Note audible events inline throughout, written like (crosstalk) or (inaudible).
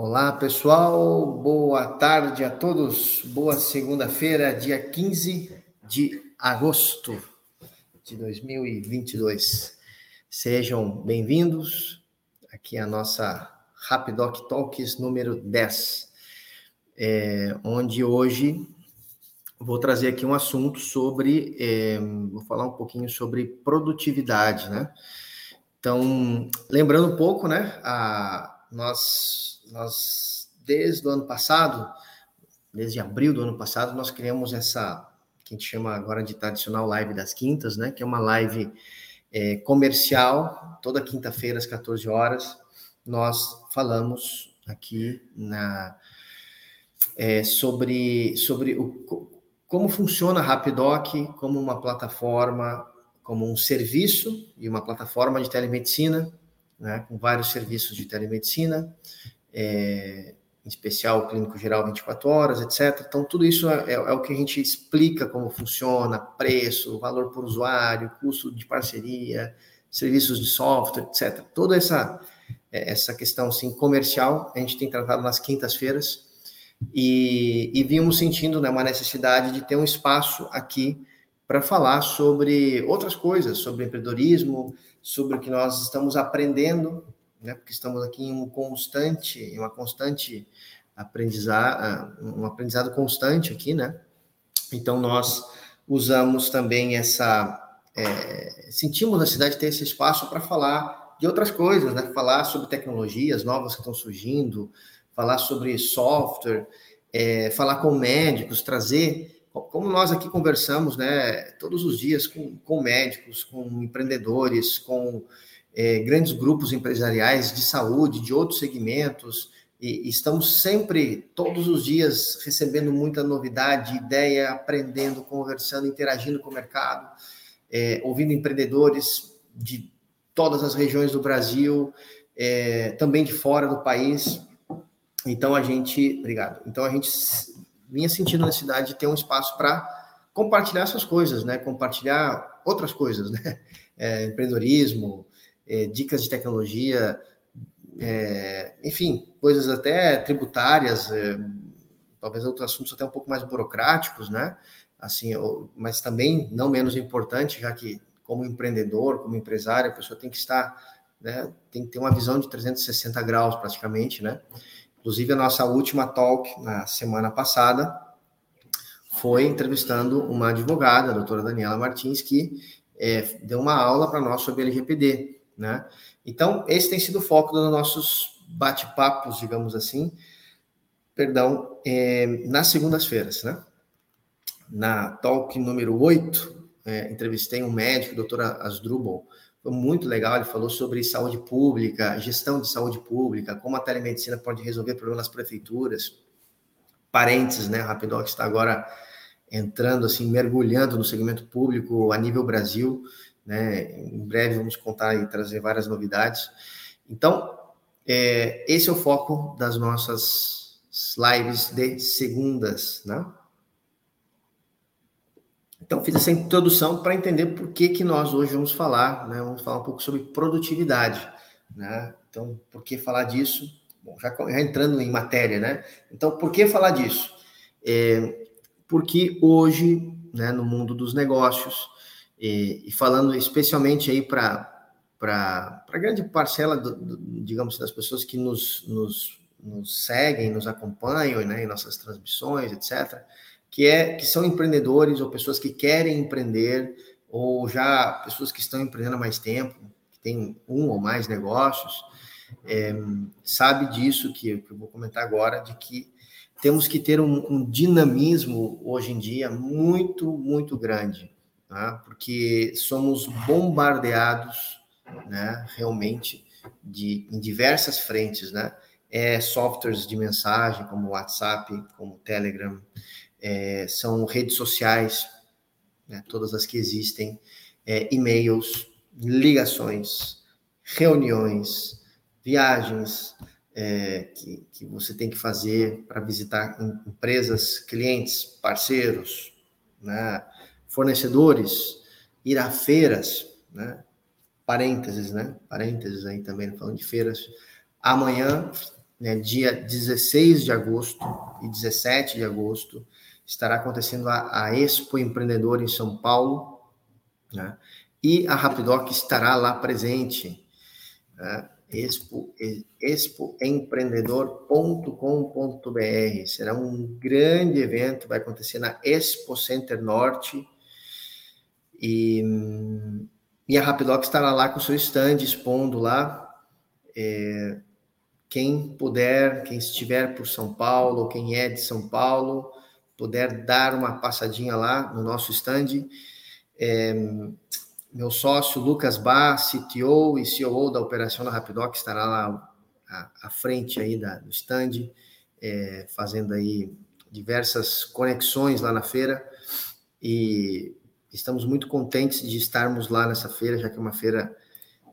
Olá, pessoal. Boa tarde a todos. Boa segunda-feira, dia 15 de agosto de 2022. Sejam bem-vindos aqui a nossa Rapidoc Talks número 10, é, onde hoje vou trazer aqui um assunto sobre, é, vou falar um pouquinho sobre produtividade, né? Então, lembrando um pouco, né, a, nós nós, desde o ano passado, desde abril do ano passado, nós criamos essa, que a gente chama agora de tradicional live das quintas, né? Que é uma live é, comercial, toda quinta-feira às 14 horas, nós falamos aqui na, é, sobre, sobre o, como funciona a Rapidoc como uma plataforma, como um serviço e uma plataforma de telemedicina, né, com vários serviços de telemedicina, é, em especial o clínico geral 24 horas, etc. Então, tudo isso é, é, é, o que a gente explica como funciona, preço, valor por usuário, custo de parceria, serviços de software, etc. Toda essa, é, essa questão assim, comercial a gente tem tratado nas quintas-feiras e, e vimos sentindo né, uma necessidade de ter um espaço aqui para falar sobre outras coisas, sobre empreendedorismo, sobre o que nós estamos aprendendo né? Porque estamos aqui em um constante, em uma constante aprendizado, um aprendizado constante aqui, né? Então nós usamos também essa, é, sentimos na cidade ter esse espaço para falar de outras coisas, né? Falar sobre tecnologias novas que estão surgindo, falar sobre software, é, falar com médicos, trazer como nós aqui conversamos, né, todos os dias com, com médicos, com empreendedores, com é, grandes grupos empresariais de saúde, de outros segmentos, e estamos sempre, todos os dias, recebendo muita novidade, ideia, aprendendo, conversando, interagindo com o mercado, é, ouvindo empreendedores de todas as regiões do Brasil, é, também de fora do país. Então a gente, obrigado. Então a gente vinha sentindo a necessidade de ter um espaço para compartilhar essas coisas, né? Compartilhar outras coisas, né? É, empreendedorismo, é, dicas de tecnologia, é, enfim, coisas até tributárias, é, talvez outros assuntos até um pouco mais burocráticos, né? Assim, mas também não menos importante, já que como empreendedor, como empresário, a pessoa tem que estar, né, tem que ter uma visão de 360 graus praticamente, né? Inclusive a nossa última talk na semana passada foi entrevistando uma advogada, a doutora Daniela Martins, que é, deu uma aula para nós sobre LGPD, né? Então, esse tem sido o foco dos nossos bate-papos, digamos assim, perdão, é, nas segundas-feiras, né? Na talk número 8, é, entrevistei um médico, doutor Asdrubal, foi muito legal, ele falou sobre saúde pública, gestão de saúde pública, como a telemedicina pode resolver problemas nas prefeituras, parênteses, né, Rapidoc está agora entrando, assim, mergulhando no segmento público a nível Brasil, né? Em breve vamos contar e trazer várias novidades. Então, é, esse é o foco das nossas lives de segundas, né? Então, fiz essa introdução para entender por que, que nós hoje vamos falar, né? Vamos falar um pouco sobre produtividade, né? Então, por que falar disso? Bom, já, já entrando em matéria, né? Então, por que falar disso? É, porque hoje, né, no mundo dos negócios, e, e falando especialmente aí para a grande parcela, do, do, digamos, das pessoas que nos, nos, nos seguem, nos acompanham né, em nossas transmissões, etc., que, é, que são empreendedores ou pessoas que querem empreender, ou já pessoas que estão empreendendo há mais tempo, que têm um ou mais negócios, é, sabe disso que, que, eu vou comentar agora, de que temos que ter um, um dinamismo hoje em dia muito, muito grande tá? porque somos bombardeados, né, realmente, de, em diversas frentes, né? É, softwares de mensagem como WhatsApp, como Telegram, é, são redes sociais, né, todas as que existem, é, e-mails, ligações, reuniões, viagens é, que, que você tem que fazer para visitar empresas, clientes, parceiros, né, fornecedores, ir a feiras, né? Parênteses, né? Parênteses aí também, falando de feiras. Amanhã né, dia 16 de agosto e 17 de agosto, estará acontecendo a, a Expo Empreendedor em São Paulo, né, e a Rapidoc estará lá presente. Né, expo, expoempreendedor.com.br. Será um grande evento, vai acontecer na Expo Center Norte. E, e a Rapidoc estará lá com o seu stand expondo lá. É, quem puder, quem estiver por São Paulo, quem é de São Paulo, puder dar uma passadinha lá no nosso stand. É, meu sócio Lucas Bar, CTO e CEO da operação da Rapidoc, estará lá à, à frente aí da, do stand, é, fazendo aí diversas conexões lá na feira e estamos muito contentes de estarmos lá nessa feira, já que é uma feira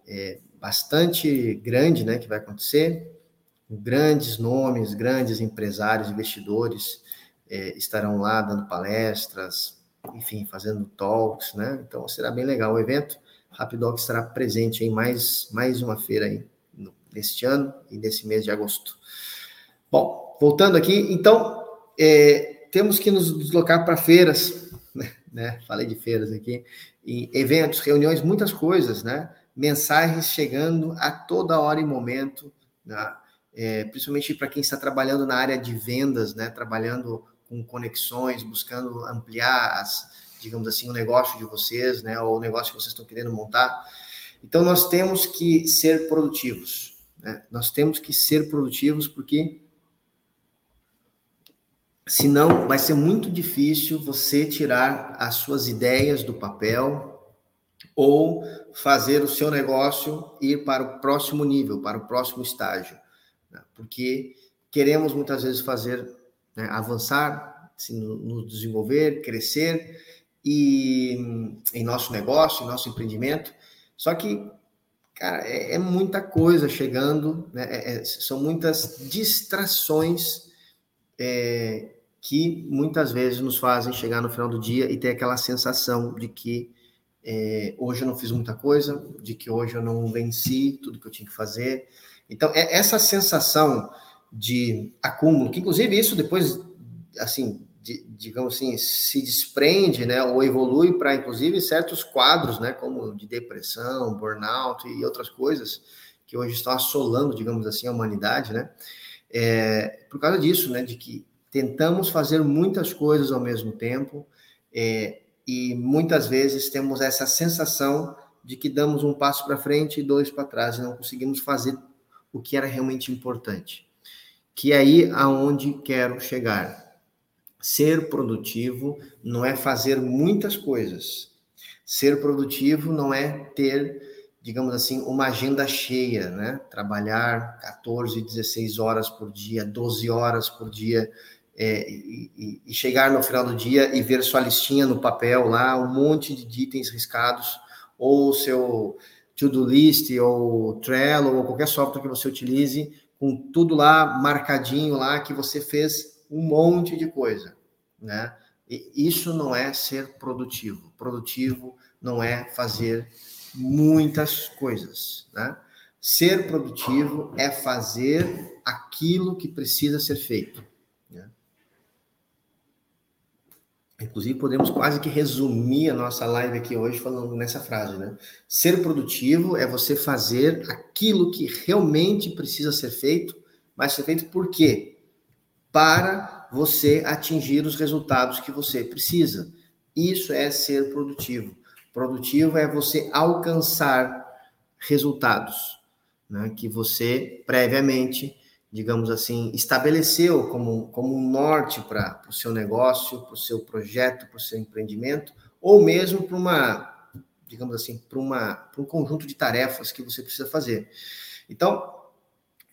é, bastante grande, né, que vai acontecer, grandes nomes, grandes empresários, investidores é, estarão lá dando palestras, enfim, fazendo talks, né? Então será bem legal o evento. Rapidoc estará presente em mais, mais uma feira aí neste ano e nesse mês de agosto. Bom, voltando aqui, então é, temos que nos deslocar para feiras, né? Falei de feiras aqui, e eventos, reuniões, muitas coisas, né? Mensagens chegando a toda hora e momento, né? é, principalmente para quem está trabalhando na área de vendas, né? Trabalhando com conexões, buscando ampliar, as, digamos assim, o negócio de vocês, né, ou o negócio que vocês estão querendo montar. Então, nós temos que ser produtivos. Né? Nós temos que ser produtivos porque senão vai ser muito difícil você tirar as suas ideias do papel ou fazer o seu negócio ir para o próximo nível, para o próximo estágio. Né? Porque queremos muitas vezes fazer né? avançar, assim, nos desenvolver, crescer e em nosso negócio, em nosso empreendimento. Só que, cara, é, é muita coisa chegando, né? É, é, são muitas distrações é, que muitas vezes nos fazem chegar no final do dia e ter aquela sensação de que é, hoje eu não fiz muita coisa, de que hoje eu não venci tudo que eu tinha que fazer. Então, é essa sensação de acúmulo, que inclusive isso depois, assim, de, digamos assim, se desprende, né, ou evolui para inclusive certos quadros, né, como de depressão, burnout e outras coisas que hoje estão assolando, digamos assim, a humanidade, né, é, por causa disso, né, de que tentamos fazer muitas coisas ao mesmo tempo é, e muitas vezes temos essa sensação de que damos um passo para frente e dois para trás e não conseguimos fazer o que era realmente importante que é aí aonde quero chegar. Ser produtivo não é fazer muitas coisas. Ser produtivo não é ter, digamos assim, uma agenda cheia, né? Trabalhar 14, 16 horas por dia, 12 horas por dia, é, e, e, chegar no final do dia e ver sua listinha no papel lá, um monte de itens riscados, ou seu to-do list, ou Trello, ou qualquer software que você utilize, com tudo lá marcadinho lá que você fez um monte de coisa, né? E isso não é ser produtivo. Produtivo não é fazer muitas coisas, né? Ser produtivo é fazer aquilo que precisa ser feito. Inclusive, podemos quase que resumir a nossa live aqui hoje falando nessa frase, né? Ser produtivo é você fazer aquilo que realmente precisa ser feito, mas ser feito por quê? Para você atingir os resultados que você precisa. Isso é ser produtivo. Produtivo é você alcançar resultados, né? Que você previamente digamos assim, estabeleceu como, como um norte para o seu negócio, para o seu projeto, para o seu empreendimento, ou mesmo para uma, digamos assim, para um conjunto de tarefas que você precisa fazer. Então,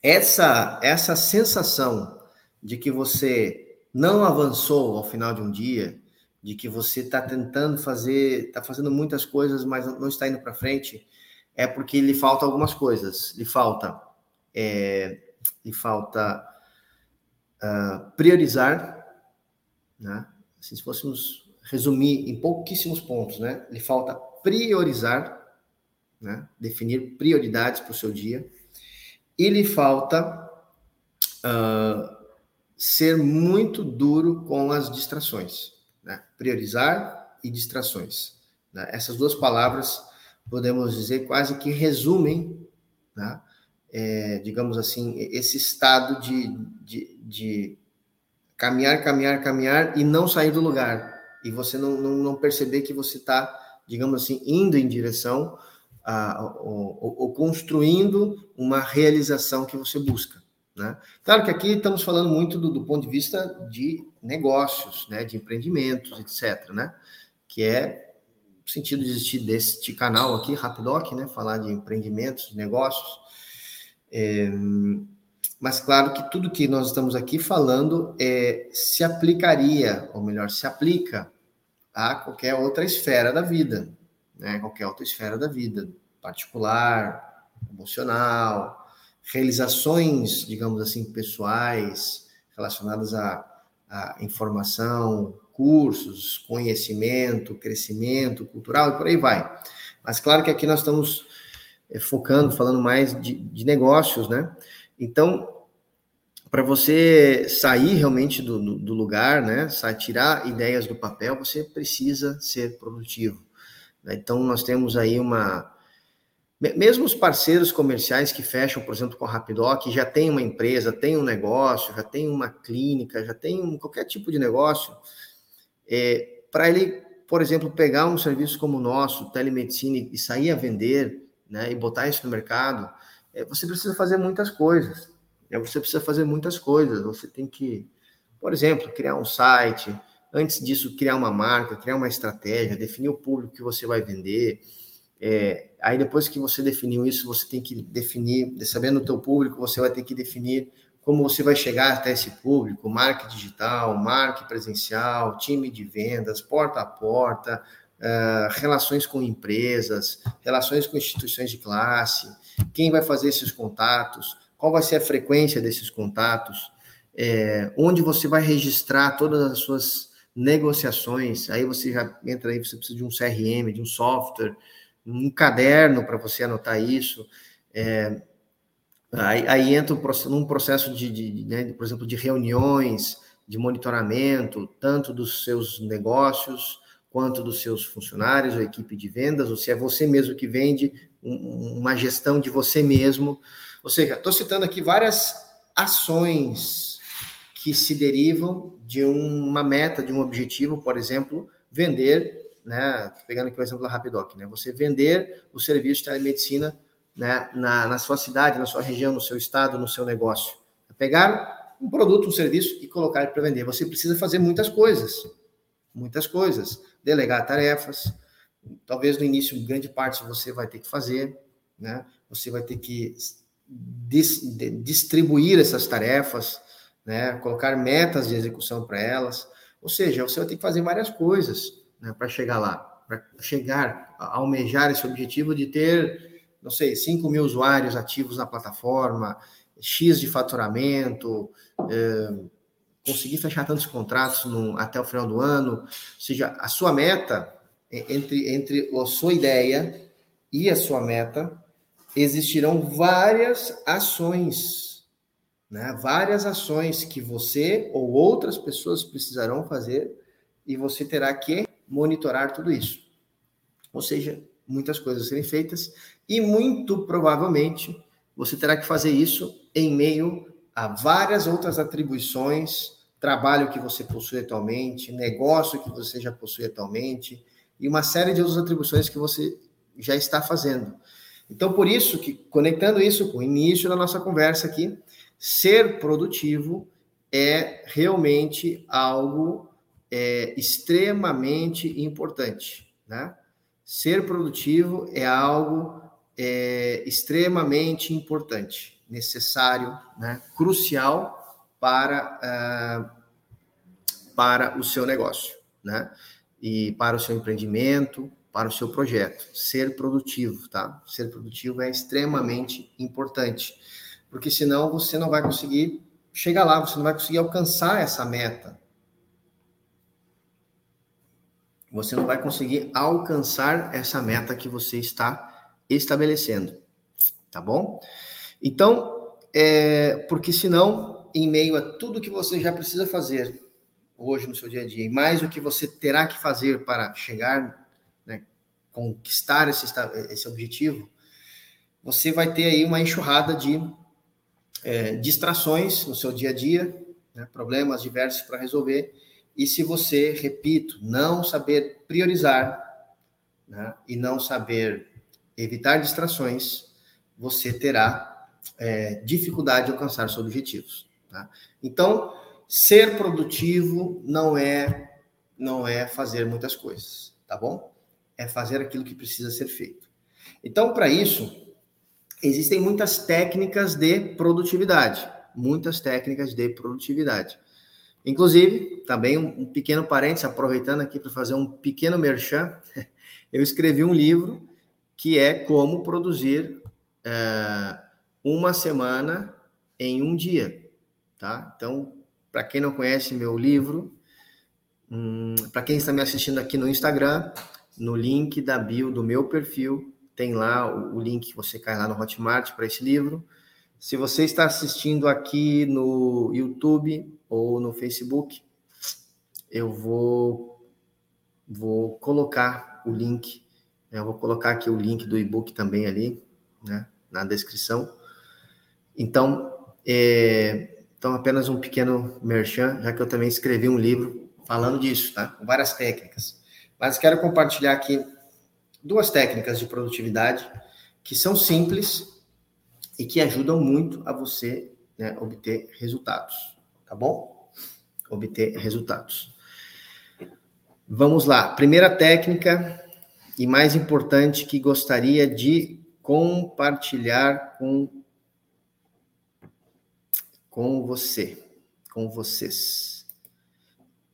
essa essa sensação de que você não avançou ao final de um dia, de que você está tentando fazer, está fazendo muitas coisas, mas não está indo para frente, é porque lhe falta algumas coisas. Lhe falta é, lhe falta uh, priorizar, né? Assim, se fôssemos resumir em pouquíssimos pontos, né? Lhe falta priorizar, né? Definir prioridades para o seu dia. E lhe falta uh, ser muito duro com as distrações, né? priorizar e distrações. Né? Essas duas palavras, podemos dizer, quase que resumem, né? é, digamos assim, esse estado de, de, de, caminhar, caminhar, caminhar e não sair do lugar. E você não, não, não perceber que você está, digamos assim, indo em direção a, ou, ou construindo uma realização que você busca. Né? Claro que aqui estamos falando muito do, do, ponto de vista de negócios, né, de empreendimentos, etc., né, que é o sentido de existir deste canal aqui, Rapidoc, né, falar de empreendimentos, de negócios. É, mas claro que tudo que nós estamos aqui falando é, se aplicaria, ou melhor, se aplica a qualquer outra esfera da vida, né, qualquer outra esfera da vida, particular, emocional, realizações, digamos assim, pessoais relacionadas à, à informação, cursos, conhecimento, crescimento cultural e por aí vai. Mas claro que aqui nós estamos é, focando, falando mais de, de negócios, né? Então, para você sair realmente do, do, lugar, né? Tirar ideias do papel, você precisa ser produtivo. Né? Então, nós temos aí uma, mesmo os parceiros comerciais que fecham, por exemplo, com a Rapidoc, já tem uma empresa, tem um negócio, já tem uma clínica, já tem um, qualquer tipo de negócio, é, para ele, por exemplo, pegar um serviço como o nosso, telemedicina, e sair a vender, né, e botar isso no mercado, é, você precisa fazer muitas coisas. Né, você precisa fazer muitas coisas. Você tem que, por exemplo, criar um site, antes disso, criar uma marca, criar uma estratégia, definir o público que você vai vender, é, aí depois que você definiu isso, você tem que definir, sabendo o teu público, você vai ter que definir como você vai chegar até esse público, marca digital, marca presencial, time de vendas, porta a porta, uh, relações com empresas, relações com instituições de classe, quem vai fazer esses contatos, qual vai ser a frequência desses contatos, é, onde você vai registrar todas as suas negociações, aí você já entra aí, você precisa de um CRM, de um software, um caderno para você anotar isso. É, aí, aí, entra um, num processo de, de né, por exemplo, de reuniões, de monitoramento, tanto dos seus negócios quanto dos seus funcionários ou equipe de vendas, ou se é você mesmo que vende, um, uma gestão de você mesmo. Ou seja, estou citando aqui várias ações que se derivam de uma meta, de um objetivo, por exemplo, vender né, pegando aqui o exemplo da Rapidoc, né, você vender o serviço de telemedicina né, na, na sua cidade, na sua região, no seu estado, no seu negócio. Pegar um produto, um serviço e colocar para vender. Você precisa fazer muitas coisas, muitas coisas. Delegar tarefas, talvez no início, grande parte você vai ter que fazer, né? Você vai ter que dis, distribuir essas tarefas, né? Colocar metas de execução para elas. Ou seja, você vai ter que fazer várias coisas né, para chegar lá, para chegar a almejar esse objetivo de ter, não sei, 5 mil usuários ativos na plataforma, X de faturamento, é, conseguir fechar tantos contratos no, até o final do ano, ou seja, a sua meta, entre, entre a sua ideia e a sua meta, existirão várias ações, né? várias ações que você ou outras pessoas precisarão fazer e você terá que monitorar tudo isso. Ou seja, muitas coisas serem feitas e muito provavelmente você terá que fazer isso em meio a várias outras atribuições, trabalho que você possui atualmente, negócio que você já possui atualmente e uma série de outras atribuições que você já está fazendo. Então, por isso que conectando isso com o início da nossa conversa aqui, ser produtivo é realmente algo é extremamente importante, né? Ser produtivo é algo é, extremamente importante, necessário, né? crucial para, uh, para o seu negócio, né? E para o seu empreendimento, para o seu projeto. Ser produtivo, tá? Ser produtivo é extremamente importante, porque senão você não vai conseguir chegar lá, você não vai conseguir alcançar essa meta, você não vai conseguir alcançar essa meta que você está estabelecendo, tá bom? Então, é, porque senão em meio a tudo que você já precisa fazer hoje no seu dia a dia, e mais o que você terá que fazer para chegar, né, conquistar esse, esse objetivo, você vai ter aí uma enxurrada de é, distrações no seu dia a dia, né, problemas diversos para resolver, e se você, repito, não saber priorizar né, e não saber evitar distrações, você terá é, dificuldade de alcançar seus objetivos. Tá? Então, ser produtivo não é não é fazer muitas coisas, tá bom? É fazer aquilo que precisa ser feito. Então, para isso, existem muitas técnicas de produtividade, muitas técnicas de produtividade. Inclusive, também um, pequeno parênteses, aproveitando aqui para fazer um pequeno merchan, (laughs) eu escrevi um livro que é como produzir é, uma semana em um dia, tá? Então, para quem não conhece meu livro, hum, para quem está me assistindo aqui no Instagram, no link da bio do meu perfil, tem lá o, o link que você cai lá no Hotmart para esse livro. Se você está assistindo aqui no YouTube ou no Facebook, eu vou, vou colocar o link, né? eu vou colocar aqui o link do e-book também ali, né, na descrição. Então, é, então, apenas um pequeno merchan, já que eu também escrevi um livro falando disso, tá? Com várias técnicas. Mas quero compartilhar aqui duas técnicas de produtividade que são simples e que ajudam muito a você né, obter resultados, tá bom? Obter resultados. Vamos lá. Primeira técnica e mais importante que gostaria de compartilhar com com você, com vocês.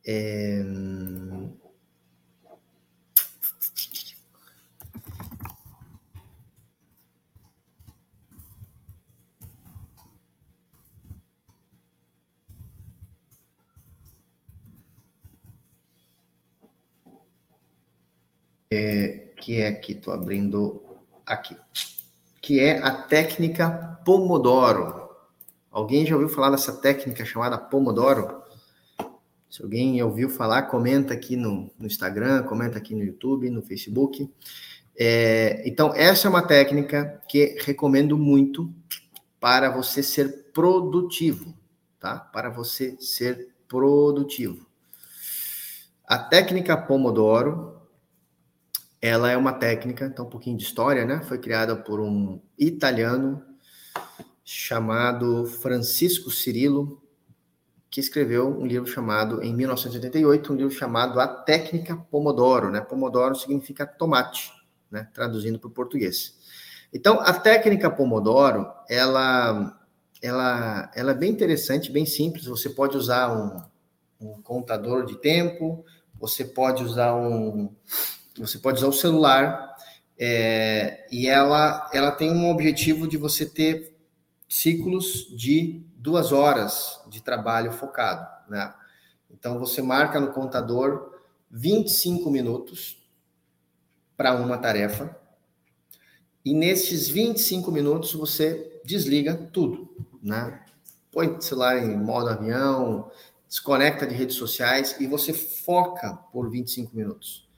É... é, que é aqui, estou abrindo aqui, que é a técnica Pomodoro. Alguém já ouviu falar dessa técnica chamada Pomodoro? Se alguém ouviu falar, comenta aqui no, no Instagram, comenta aqui no YouTube, no Facebook. É, então, essa é uma técnica que recomendo muito para você ser produtivo, tá? Para você ser produtivo. A técnica Pomodoro ela é uma técnica, então um pouquinho de história, né? Foi criada por um italiano chamado Francisco Cirilo, que escreveu um livro chamado, em 1988, um livro chamado A Técnica Pomodoro, né? Pomodoro significa tomate, né? Traduzindo para o português. Então, a técnica Pomodoro, ela, ela, ela é bem interessante, bem simples. Você pode usar um, um contador de tempo, você pode usar um, você pode usar o celular é, e ela, ela tem um objetivo de você ter ciclos de duas horas de trabalho focado, né? Então você marca no contador 25 minutos para uma tarefa e nesses 25 minutos você desliga tudo, né? Põe o celular em modo avião, desconecta de redes sociais e você foca por 25 minutos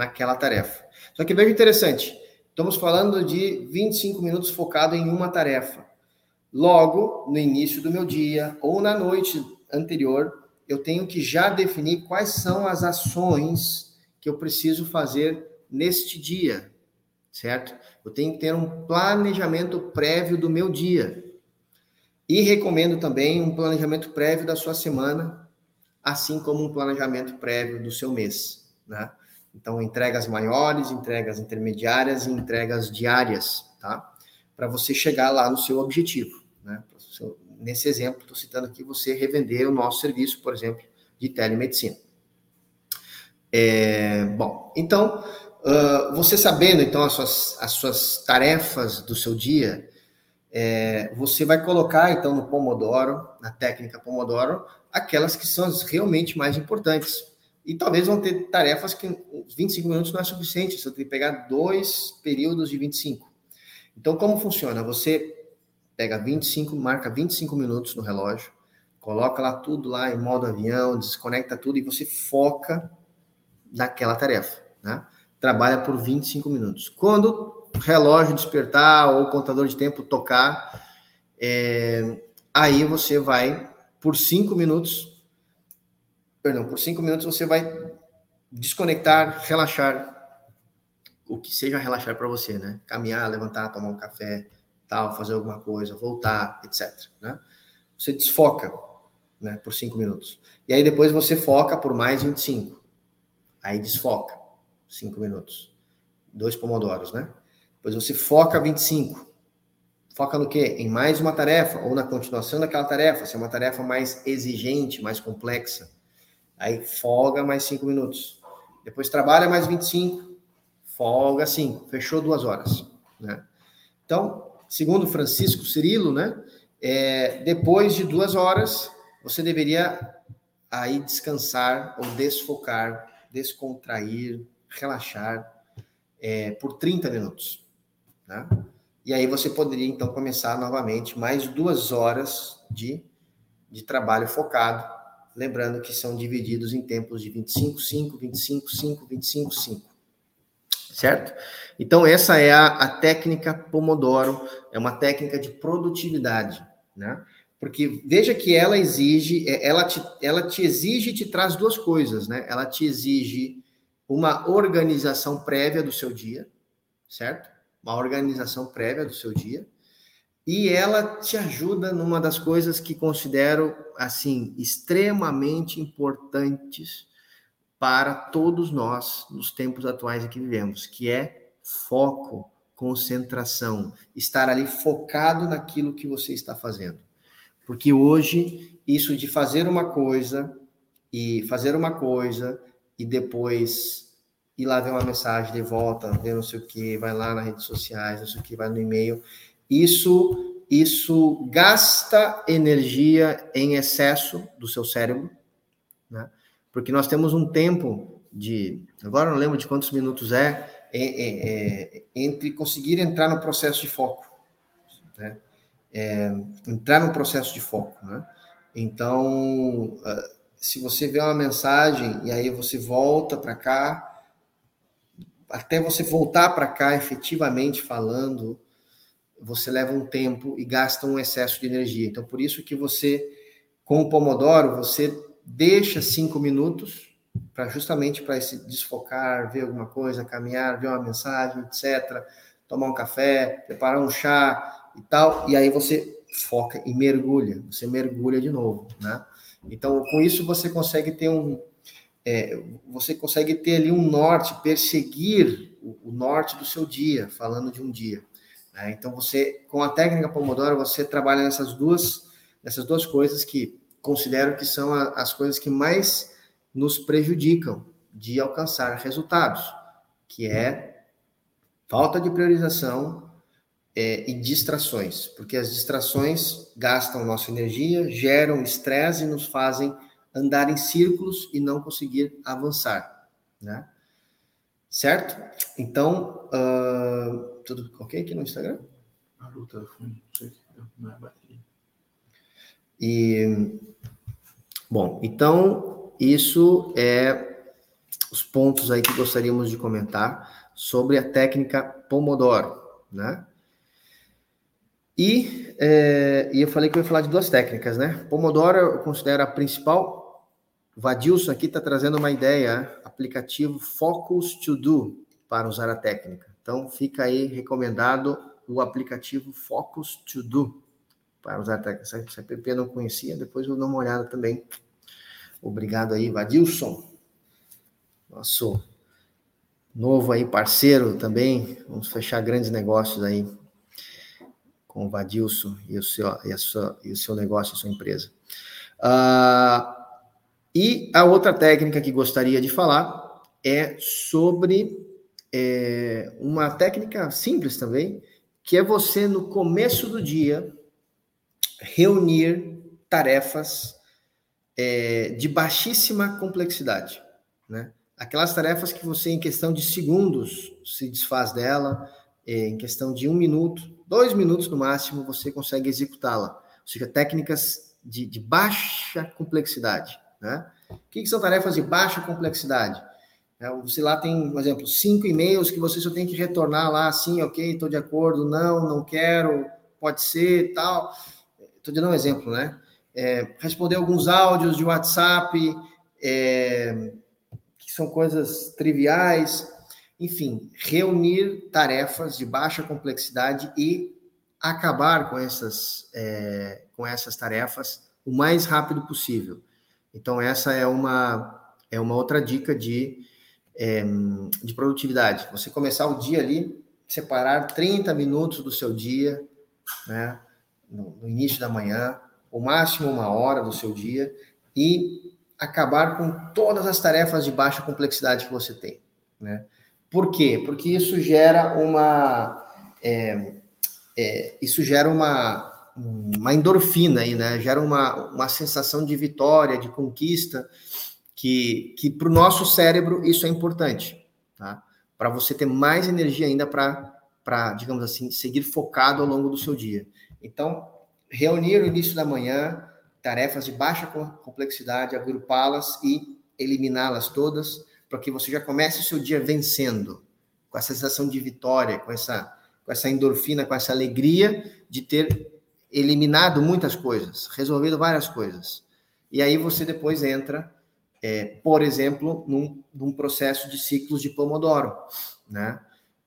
naquela tarefa. Só que veja interessante, estamos falando de 25 minutos focado em uma tarefa. Logo, no início do meu dia ou na noite anterior, eu tenho que já definir quais são as ações que eu preciso fazer neste dia, certo? Eu tenho que ter um planejamento prévio do meu dia. E recomendo também um planejamento prévio da sua semana, assim como um planejamento prévio do seu mês, né? Então, entregas maiores, entregas intermediárias e entregas diárias, tá? Para você chegar lá no seu objetivo, né? Nesse exemplo, estou citando aqui, você revender o nosso serviço, por exemplo, de telemedicina. É, bom, então, uh, você sabendo, então, as suas, as suas tarefas do seu dia, é, você vai colocar, então, no Pomodoro, na técnica Pomodoro, aquelas que são realmente mais importantes. E talvez vão ter tarefas que 25 minutos não é suficiente, você tem que pegar dois períodos de 25. Então, como funciona? Você pega 25, marca 25 minutos no relógio, Coloca lá tudo lá em modo avião, desconecta tudo e você foca naquela tarefa, né? Trabalha por 25 minutos. Quando o relógio despertar ou o contador de tempo tocar, é, aí você vai por 5 minutos, perdão, por 5 minutos você vai desconectar, relaxar, o que seja relaxar para você, né? Caminhar, levantar, tomar um café, tal, fazer alguma coisa, voltar, etc. Né? Você desfoca né, por 5 minutos. E aí depois você foca por mais 25. Aí desfoca, 5 minutos. Dois pomodoros, né? Depois você foca 25. Foca no quê? Em mais uma tarefa, ou na continuação daquela tarefa, se é uma tarefa mais exigente, mais complexa. Aí folga mais 5 minutos. Depois trabalha mais 25, folga 5. Fechou duas horas. Né? Então, segundo Francisco Cirilo, né? É, depois de duas horas, você deveria aí descansar ou desfocar, descontrair, relaxar é, por 30 minutos. Né? E aí você poderia então começar novamente mais duas horas de, de trabalho focado, lembrando que são divididos em tempos de 25, 5, 25, 5, 25, 5. Certo? Então, essa é a, a técnica Pomodoro, é uma técnica de produtividade, né? Porque veja que ela exige, é, ela te, ela te exige e te traz duas coisas, né? Ela te exige uma organização prévia do seu dia, certo? Uma organização prévia do seu dia. E ela te ajuda numa das coisas que considero, assim, extremamente importantes para todos nós nos tempos atuais em que vivemos, que é foco, concentração, estar ali focado naquilo que você está fazendo. Porque hoje, isso de fazer uma coisa e fazer uma coisa e depois ir lá ver uma mensagem de volta, ver não sei o que, vai lá nas redes sociais, não sei o que, vai no e-mail. Isso, isso gasta energia em excesso do seu cérebro, né? Porque nós temos um tempo de, agora não lembro de quantos minutos é, é, é, é entre conseguir entrar no processo de foco, né? é, entrar no processo de foco, né? Então, ah, se você vê uma mensagem e aí você volta para cá, até você voltar para cá efetivamente falando, você leva um tempo e gasta um excesso de energia. Então, por isso que você, com o Pomodoro, você deixa cinco minutos para justamente para se desfocar, ver alguma coisa, caminhar, ver uma mensagem, etc. Tomar um café, preparar um chá, e tal, e aí você foca e mergulha, você mergulha de novo, né? Então, com isso você consegue ter um, é, você consegue ter ali um norte, perseguir o, o norte do seu dia, falando de um dia. Né? Então, você, com a técnica Pomodoro, você trabalha nessas duas, nessas duas coisas que considero que são a, as coisas que mais nos prejudicam de alcançar resultados, que é falta de priorização é, e distrações, porque as distrações gastam nossa energia, geram estresse e nos fazem andar em círculos e não conseguir avançar, né? Certo? Então, uh, tudo ok aqui no Instagram? Parou o telefone, não sei se não é bateria. E, bom, então, isso é os pontos aí que gostaríamos de comentar sobre a técnica Pomodoro, né? E, é, e eu falei que eu ia falar de duas técnicas, né? Pomodoro eu considero a principal. O Vadilson aqui está trazendo uma ideia, aplicativo Focus To Do, para usar a técnica. Então, fica aí recomendado o aplicativo Focus To Do, para usar a técnica. Se a PP não conhecia, depois eu dou uma olhada também. Obrigado aí, Vadilson. Nosso novo aí parceiro também. Vamos fechar grandes negócios aí com o Vadilson e o seu, e, sua, e o seu negócio, a sua empresa. Uh, e a outra técnica que gostaria de falar é sobre é, uma técnica simples também, que é você, no começo do dia, reunir tarefas é, de baixíssima complexidade. Né? Aquelas tarefas que você, em questão de segundos, se desfaz dela, é, em questão de um minuto, dois minutos no máximo, você consegue executá-la. Ou seja, técnicas de, de baixa complexidade. Né? O que, que, são tarefas de baixa complexidade? É, você lá tem, por exemplo, cinco e-mails que você só tem que retornar lá, assim, ok, estou de acordo, não, não quero, pode ser, tal. Estou dando um exemplo, né? É, responder alguns áudios de WhatsApp, é, que são coisas triviais, enfim, reunir tarefas de baixa complexidade e acabar com essas, é, com essas tarefas o mais rápido possível. Então, essa é uma, é uma outra dica de, é, de produtividade. Você começar o dia ali, separar 30 minutos do seu dia, né, no, no início da manhã, o máximo uma hora do seu dia, e acabar com todas as tarefas de baixa complexidade que você tem. Né? Por quê? Porque isso gera uma. É, é, isso gera uma, uma endorfina aí, né? Gera uma, uma sensação de vitória, de conquista, que, que para o nosso cérebro isso é importante, tá? Para você ter mais energia ainda para, digamos assim, seguir focado ao longo do seu dia. Então, reunir no início da manhã tarefas de baixa complexidade, agrupá-las e eliminá-las todas para que você já comece o seu dia vencendo, com a sensação de vitória, com essa, com essa endorfina, com essa alegria de ter eliminado muitas coisas, resolvido várias coisas. E aí você depois entra, é, por exemplo, num, num, processo de ciclos de Pomodoro, né?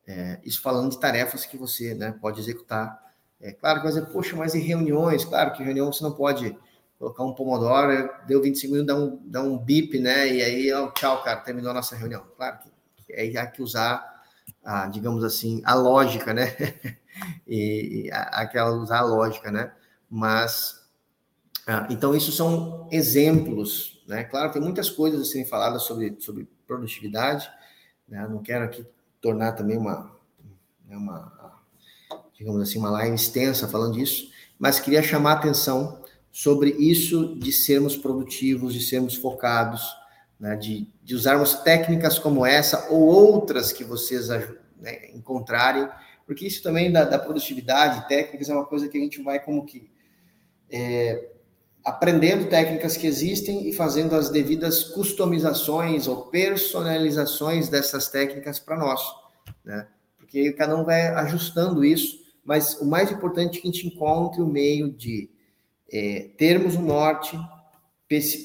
É, isso falando de tarefas que você né, pode executar. É claro que dizer, poxa, mas em reuniões, claro que reunião você não pode colocar um Pomodoro, deu 25 minutos, dá um, dá um bip, né? E aí, ó, tchau, cara, terminou a nossa reunião. Claro que, aí há que usar, a, digamos assim, a lógica, né? (laughs) e, e aquela usar a lógica, né? Mas, ah, então, isso são exemplos, né? Claro, tem muitas coisas a serem faladas sobre, sobre produtividade, né? Não quero aqui tornar também uma, né, uma, digamos assim, uma live extensa falando disso, mas queria chamar a atenção sobre isso de sermos produtivos, de sermos focados, né, de, de usarmos técnicas como essa ou outras que vocês né, encontrarem, porque isso também da, da, produtividade, técnicas, é uma coisa que a gente vai como que é, aprendendo técnicas que existem e fazendo as devidas customizações ou personalizações dessas técnicas para nós, né? Porque cada um vai ajustando isso, mas o mais importante é que a gente encontre o meio de é, termos um norte,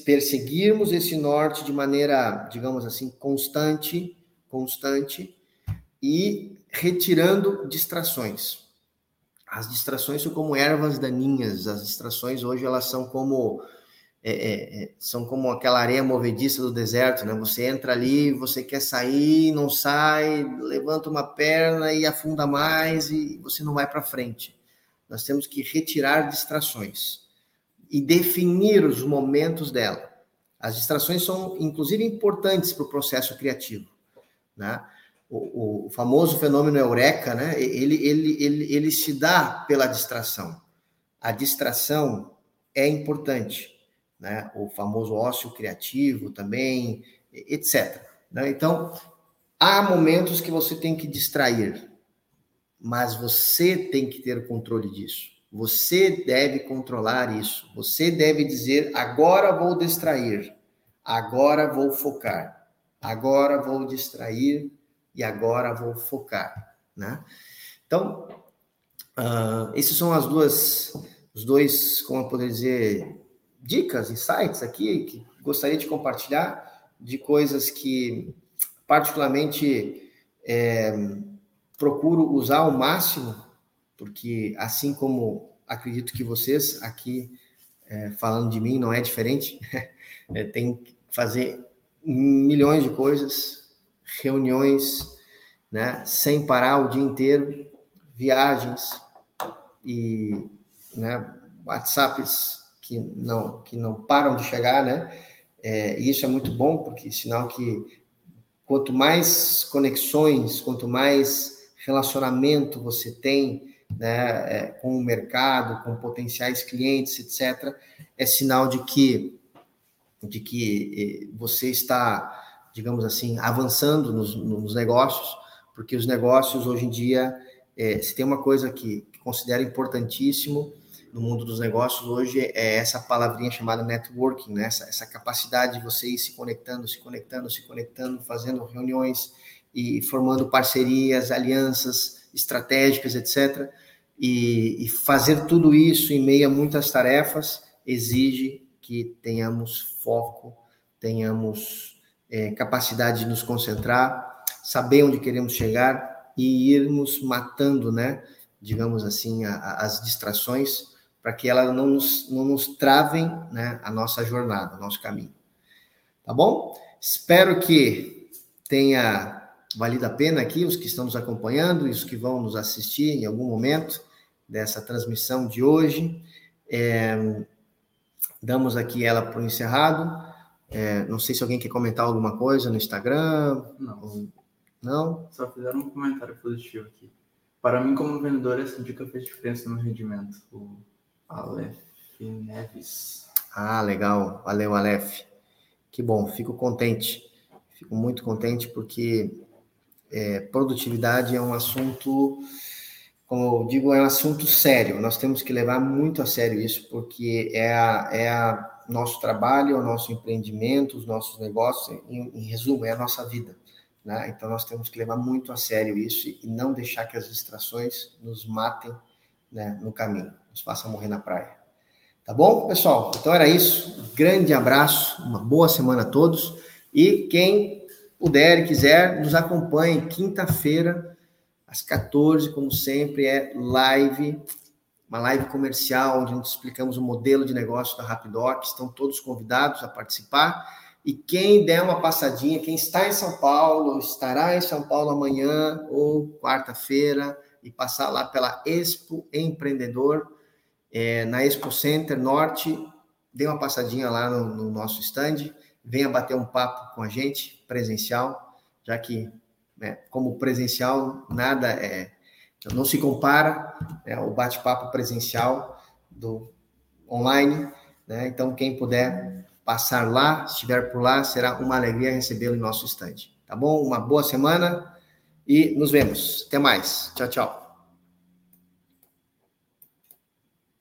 perseguirmos esse norte de maneira, digamos assim, constante, constante e retirando distrações. As distrações são como ervas daninhas. As distrações hoje elas são como é, é, é são como aquela areia movediça do deserto, né? Você entra ali, você quer sair, não sai, levanta uma perna e afunda mais e você não vai para frente. Nós temos que retirar distrações e definir os momentos dela. As distrações são, inclusive, importantes para o processo criativo. Né? O, o, famoso fenômeno eureka, né? ele, ele, ele, ele se dá pela distração. A distração é importante. Né? O famoso ócio criativo também, etc. Né? Então, há momentos que você tem que distrair, mas você tem que ter controle disso. Você deve controlar isso. Você deve dizer: agora vou distrair, agora vou focar, agora vou distrair e agora vou focar, né? Então, uh, esses são as duas, os dois, como eu poderia dizer, dicas, insights aqui que gostaria de compartilhar de coisas que particularmente é, procuro usar ao máximo porque assim como acredito que vocês aqui é, falando de mim não é diferente, (laughs) é, tem que fazer milhões de coisas, reuniões, né, sem parar o dia inteiro, viagens e né, WhatsApps que não que não param de chegar, né? É, isso é muito bom porque sinal que quanto mais conexões, quanto mais relacionamento você tem né, é, com o mercado, com potenciais clientes, etc., é sinal de que, de que você está, digamos assim, avançando nos, nos negócios, porque os negócios hoje em dia, é, se tem uma coisa que, que considero importantíssimo, no mundo dos negócios hoje é essa palavrinha chamada networking, né? essa, essa capacidade de você ir se conectando, se conectando, se conectando, fazendo reuniões e formando parcerias, alianças estratégicas, etc. E, e fazer tudo isso em meio a muitas tarefas exige que tenhamos foco, tenhamos é, capacidade de nos concentrar, saber onde queremos chegar e irmos matando, né? Digamos assim, a, a, as distrações para que elas não nos, não nos travem né, a nossa jornada, o nosso caminho. Tá bom? Espero que tenha valido a pena aqui, os que estão nos acompanhando e os que vão nos assistir em algum momento dessa transmissão de hoje. É, damos aqui ela para o encerrado. É, não sei se alguém quer comentar alguma coisa no Instagram. Não. Não? Só fizeram um comentário positivo aqui. Para mim, como vendedor, essa dica fez diferença no rendimento. O Aleph Neves. Ah, legal. Valeu, Aleph. Que bom, fico contente. Fico muito contente porque é, produtividade é um assunto, como eu digo, é um assunto sério. Nós temos que levar muito a sério isso, porque é a, é a nosso trabalho, o nosso empreendimento, os nossos negócios, em, em resumo, é a nossa vida. Né? Então, nós temos que levar muito a sério isso e não deixar que as distrações nos matem né, no caminho nos faça morrer na praia. Tá bom, pessoal? Então era isso. grande abraço, uma boa semana a todos. E quem puder e quiser, nos acompanhe quinta-feira, às 14, como sempre, é live, uma live comercial, onde nós explicamos o modelo de negócio da Rapidoc. Estão todos convidados a participar. E quem der uma passadinha, quem está em São Paulo, estará em São Paulo amanhã ou quarta-feira, e passar lá pela Expo Empreendedor, é, na Expo Center Norte, dê uma passadinha lá no, no, nosso stand, venha bater um papo com a gente, presencial, já que, né, como presencial, nada é, não se compara é, o bate-papo presencial do online, né? Então, quem puder passar lá, estiver por lá, será uma alegria recebê-lo em nosso stand. Tá bom? Uma boa semana e nos vemos. Até mais. Tchau, tchau.